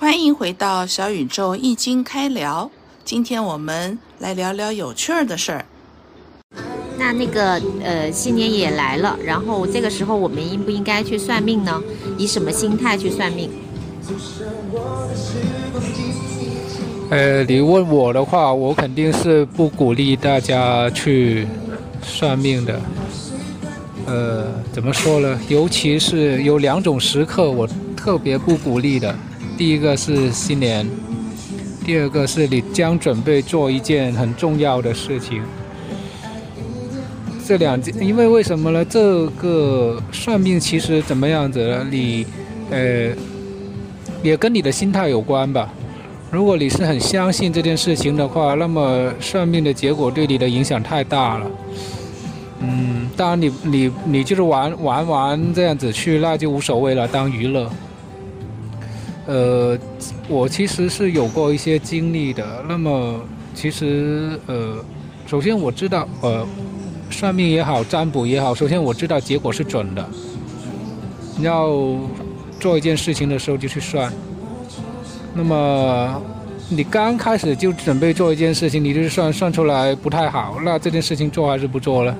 欢迎回到小宇宙易经开聊。今天我们来聊聊有趣儿的事儿。那那个呃，新年也来了，然后这个时候我们应不应该去算命呢？以什么心态去算命？呃，你问我的话，我肯定是不鼓励大家去算命的。呃，怎么说呢？尤其是有两种时刻，我特别不鼓励的。第一个是新年，第二个是你将准备做一件很重要的事情。这两件，因为为什么呢？这个算命其实怎么样子呢？你，呃，也跟你的心态有关吧。如果你是很相信这件事情的话，那么算命的结果对你的影响太大了。嗯，当然你你你就是玩玩玩这样子去，那就无所谓了，当娱乐。呃，我其实是有过一些经历的。那么，其实呃，首先我知道，呃，算命也好，占卜也好，首先我知道结果是准的。要做一件事情的时候就去算。那么，你刚开始就准备做一件事情，你就算算出来不太好，那这件事情做还是不做了？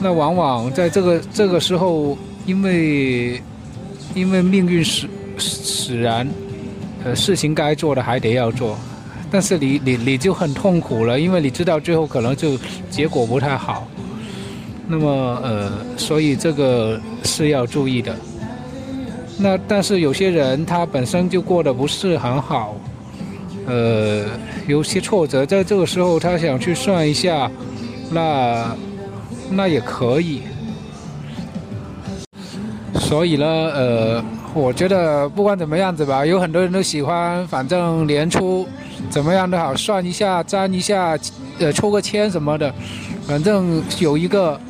那往往在这个这个时候，因为因为命运是。使然，呃，事情该做的还得要做，但是你你你就很痛苦了，因为你知道最后可能就结果不太好。那么呃，所以这个是要注意的。那但是有些人他本身就过得不是很好，呃，有些挫折，在这个时候他想去算一下，那那也可以。所以呢，呃。我觉得不管怎么样子吧，有很多人都喜欢，反正年初怎么样都好，算一下、占一下，呃，抽个签什么的，反正有一个，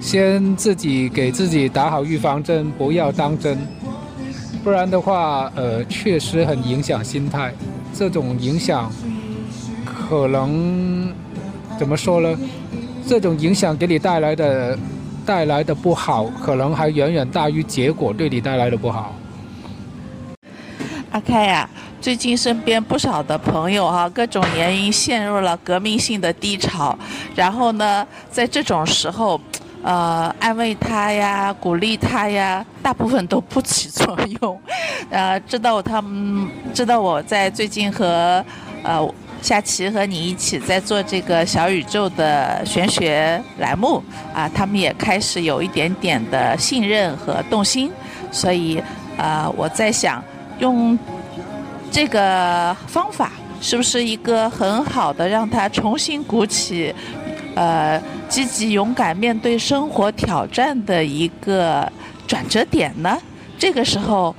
先自己给自己打好预防针，不要当真，不然的话，呃，确实很影响心态。这种影响可能怎么说呢？这种影响给你带来的。带来的不好，可能还远远大于结果对你带来的不好。阿开呀，最近身边不少的朋友哈，各种原因陷入了革命性的低潮，然后呢，在这种时候，呃，安慰他呀，鼓励他呀，大部分都不起作用。呃，知道他们知道我在最近和呃。夏琪和你一起在做这个小宇宙的玄学栏目啊，他们也开始有一点点的信任和动心，所以啊，我在想用这个方法是不是一个很好的让他重新鼓起呃积极勇敢面对生活挑战的一个转折点呢？这个时候。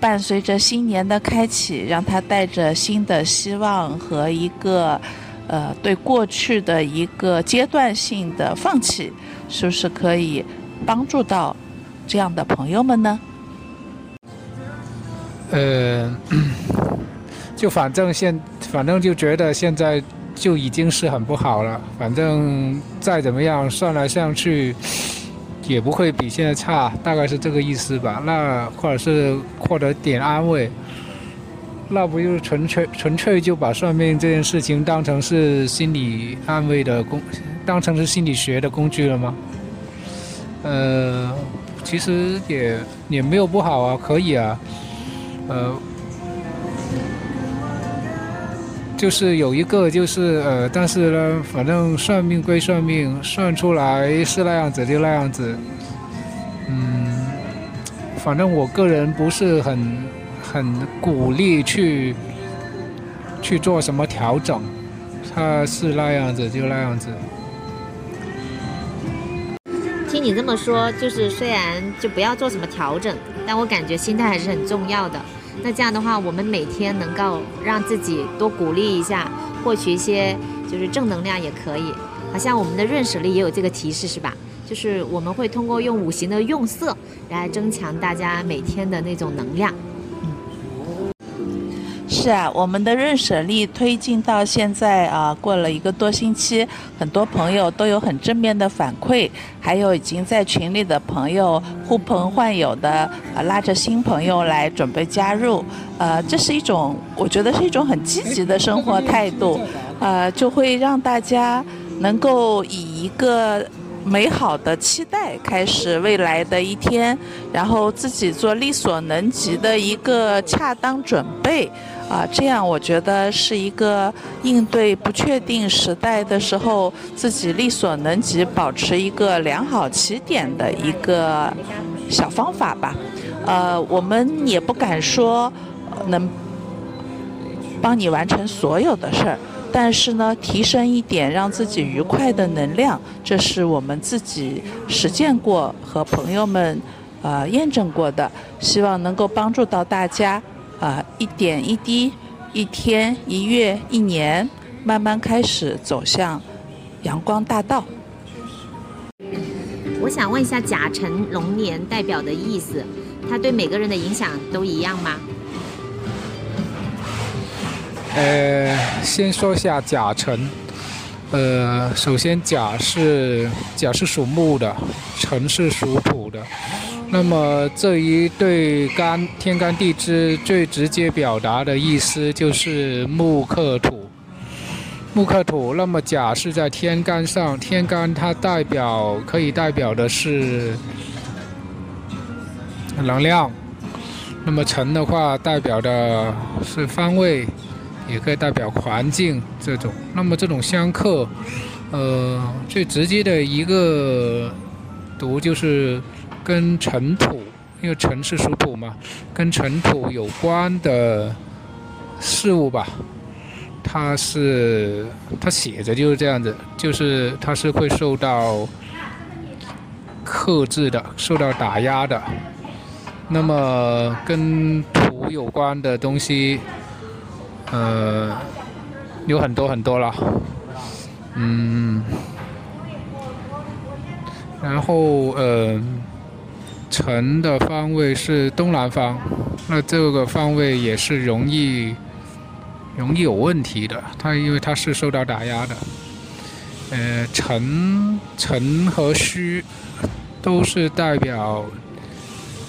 伴随着新年的开启，让他带着新的希望和一个，呃，对过去的一个阶段性的放弃，是不是可以帮助到这样的朋友们呢？呃，就反正现，反正就觉得现在就已经是很不好了。反正再怎么样，算来算去。也不会比现在差，大概是这个意思吧。那或者是获得点安慰，那不就是纯粹纯粹就把算命这件事情当成是心理安慰的工，当成是心理学的工具了吗？呃，其实也也没有不好啊，可以啊，呃。就是有一个，就是呃，但是呢，反正算命归算命，算出来是那样子就那样子。嗯，反正我个人不是很很鼓励去去做什么调整，他是那样子就那样子。听你这么说，就是虽然就不要做什么调整，但我感觉心态还是很重要的。那这样的话，我们每天能够让自己多鼓励一下，获取一些就是正能量也可以。好像我们的认识力也有这个提示，是吧？就是我们会通过用五行的用色来增强大家每天的那种能量。是啊，我们的认舍力推进到现在啊，过了一个多星期，很多朋友都有很正面的反馈，还有已经在群里的朋友呼朋唤友的啊，拉着新朋友来准备加入，呃，这是一种我觉得是一种很积极的生活态度，呃，就会让大家能够以一个。美好的期待，开始未来的一天，然后自己做力所能及的一个恰当准备，啊，这样我觉得是一个应对不确定时代的时候，自己力所能及，保持一个良好起点的一个小方法吧。呃，我们也不敢说能帮你完成所有的事儿。但是呢，提升一点让自己愉快的能量，这是我们自己实践过和朋友们，呃，验证过的，希望能够帮助到大家，啊，一点一滴，一天一月一年，慢慢开始走向阳光大道。我想问一下，甲辰龙年代表的意思，它对每个人的影响都一样吗？呃，先说一下甲辰。呃，首先甲是甲是属木的，辰是属土的。那么这一对干天干地支最直接表达的意思就是木克土，木克土。那么甲是在天干上，天干它代表可以代表的是能量。那么辰的话代表的是方位。也可以代表环境这种，那么这种相克，呃，最直接的一个读就是跟尘土，因为尘是属土嘛，跟尘土有关的事物吧，它是它写着就是这样子，就是它是会受到克制的，受到打压的。那么跟土有关的东西。呃，有很多很多了，嗯，然后呃，辰的方位是东南方，那这个方位也是容易容易有问题的，它因为它是受到打压的，呃，辰辰和戌都是代表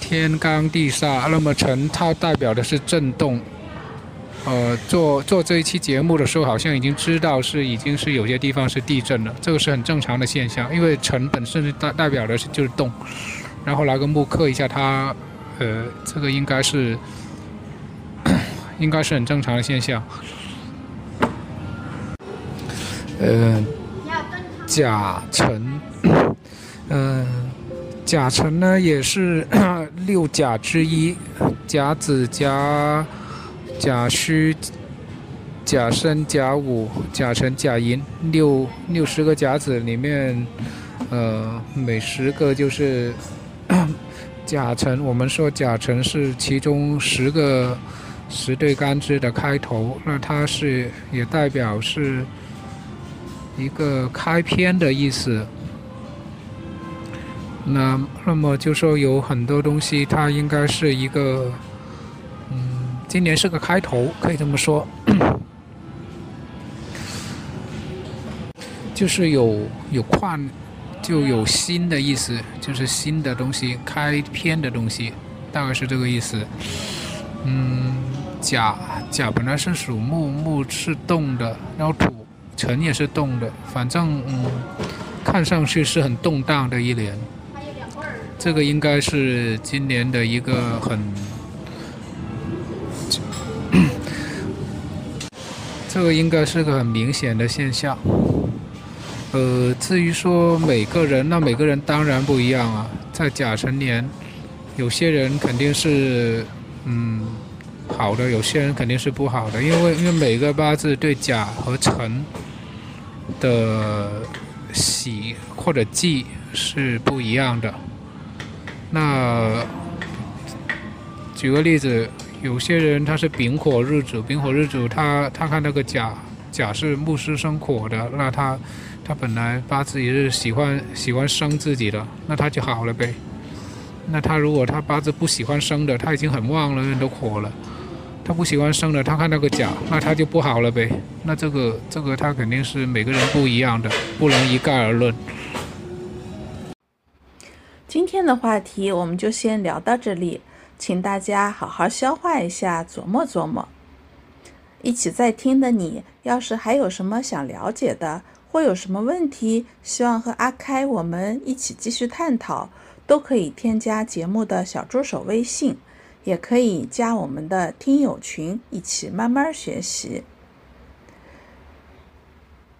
天罡地煞，那么辰它代表的是震动。呃，做做这一期节目的时候，好像已经知道是已经是有些地方是地震了，这个是很正常的现象，因为尘本身是代代表的是就是动，然后拿个木刻一下它，呃，这个应该是应该是很正常的现象。呃，甲辰，嗯，甲辰呢也是 六甲之一，甲子甲。甲戌、甲申、甲午、甲辰、甲寅，六六十个甲子里面，呃，每十个就是甲辰。我们说甲辰是其中十个十对干支的开头，那它是也代表是一个开篇的意思。那那么就说有很多东西，它应该是一个。嗯今年是个开头，可以这么说，就是有有跨，就有新的意思，就是新的东西，开篇的东西，大概是这个意思。嗯，甲甲本来是属木，木是动的，然后土辰也是动的，反正嗯，看上去是很动荡的一年。这个应该是今年的一个很。这个应该是个很明显的现象。呃，至于说每个人，那每个人当然不一样啊。在甲辰年，有些人肯定是嗯好的，有些人肯定是不好的，因为因为每个八字对甲和辰的喜或者忌是不一样的。那举个例子。有些人他是丙火日主，丙火日主他他看那个甲甲是木师生火的，那他他本来八字也是喜欢喜欢生自己的，那他就好了呗。那他如果他八字不喜欢生的，他已经很旺了，人都火了，他不喜欢生的，他看那个甲，那他就不好了呗。那这个这个他肯定是每个人不一样的，不能一概而论。今天的话题我们就先聊到这里，请大家好好消化一下，琢磨琢磨。一起在听的你，要是还有什么想了解的，或有什么问题，希望和阿开我们一起继续探讨，都可以添加节目的小助手微信，也可以加我们的听友群，一起慢慢学习。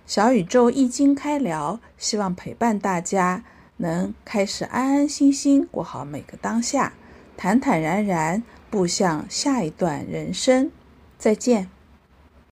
小宇宙易经开聊，希望陪伴大家，能开始安安心心过好每个当下，坦坦然然步向下一段人生。再见。